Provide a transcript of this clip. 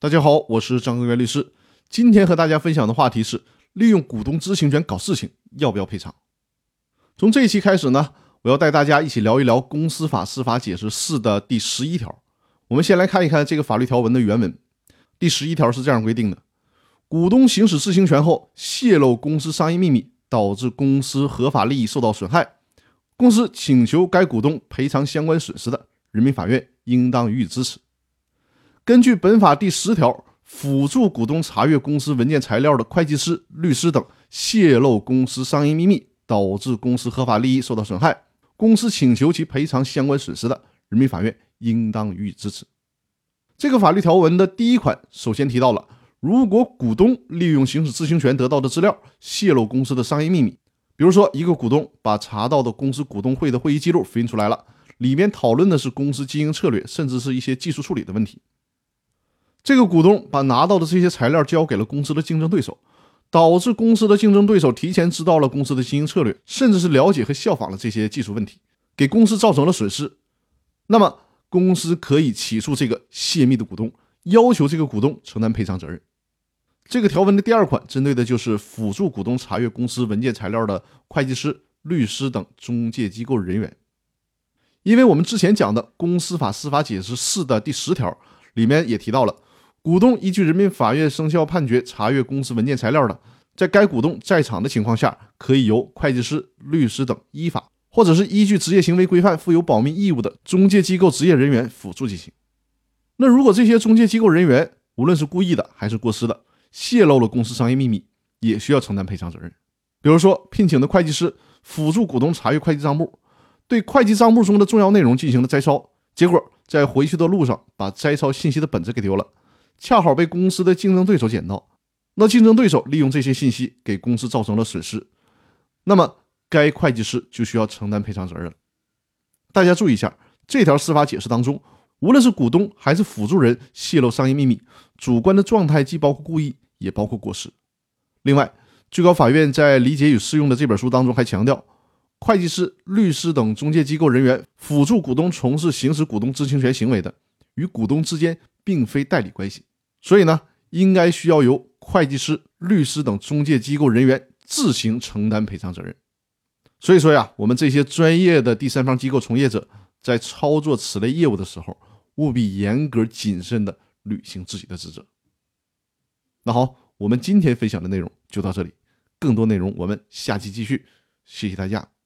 大家好，我是张根源律师。今天和大家分享的话题是：利用股东知情权搞事情，要不要赔偿？从这一期开始呢，我要带大家一起聊一聊《公司法司法解释四》的第十一条。我们先来看一看这个法律条文的原文。第十一条是这样规定的：股东行使知情权后，泄露公司商业秘密，导致公司合法利益受到损害，公司请求该股东赔偿相关损失的，人民法院应当予以支持。根据本法第十条，辅助股东查阅公司文件材料的会计师、律师等泄露公司商业秘密，导致公司合法利益受到损害，公司请求其赔偿相关损失的，人民法院应当予以支持。这个法律条文的第一款首先提到了，如果股东利用行使知情权得到的资料泄露公司的商业秘密，比如说一个股东把查到的公司股东会的会议记录复印出来了，里面讨论的是公司经营策略，甚至是一些技术处理的问题。这个股东把拿到的这些材料交给了公司的竞争对手，导致公司的竞争对手提前知道了公司的经营策略，甚至是了解和效仿了这些技术问题，给公司造成了损失。那么，公司可以起诉这个泄密的股东，要求这个股东承担赔偿责任。这个条文的第二款针对的就是辅助股东查阅公司文件材料的会计师、律师等中介机构人员。因为我们之前讲的《公司法司法解释四》的第十条里面也提到了。股东依据人民法院生效判决查阅公司文件材料的，在该股东在场的情况下，可以由会计师、律师等依法或者是依据职业行为规范负有保密义务的中介机构职业人员辅助进行。那如果这些中介机构人员无论是故意的还是过失的，泄露了公司商业秘密，也需要承担赔偿责任。比如说，聘请的会计师辅助股东查阅会计账簿，对会计账簿中的重要内容进行了摘抄，结果在回去的路上把摘抄信息的本子给丢了。恰好被公司的竞争对手捡到，那竞争对手利用这些信息给公司造成了损失，那么该会计师就需要承担赔偿责任。大家注意一下，这条司法解释当中，无论是股东还是辅助人泄露商业秘密，主观的状态既包括故意，也包括过失。另外，最高法院在理解与适用的这本书当中还强调，会计师、律师等中介机构人员辅助股东从事行使股东知情权行为的，与股东之间并非代理关系。所以呢，应该需要由会计师、律师等中介机构人员自行承担赔偿责任。所以说呀，我们这些专业的第三方机构从业者在操作此类业务的时候，务必严格谨慎的履行自己的职责。那好，我们今天分享的内容就到这里，更多内容我们下期继续。谢谢大家。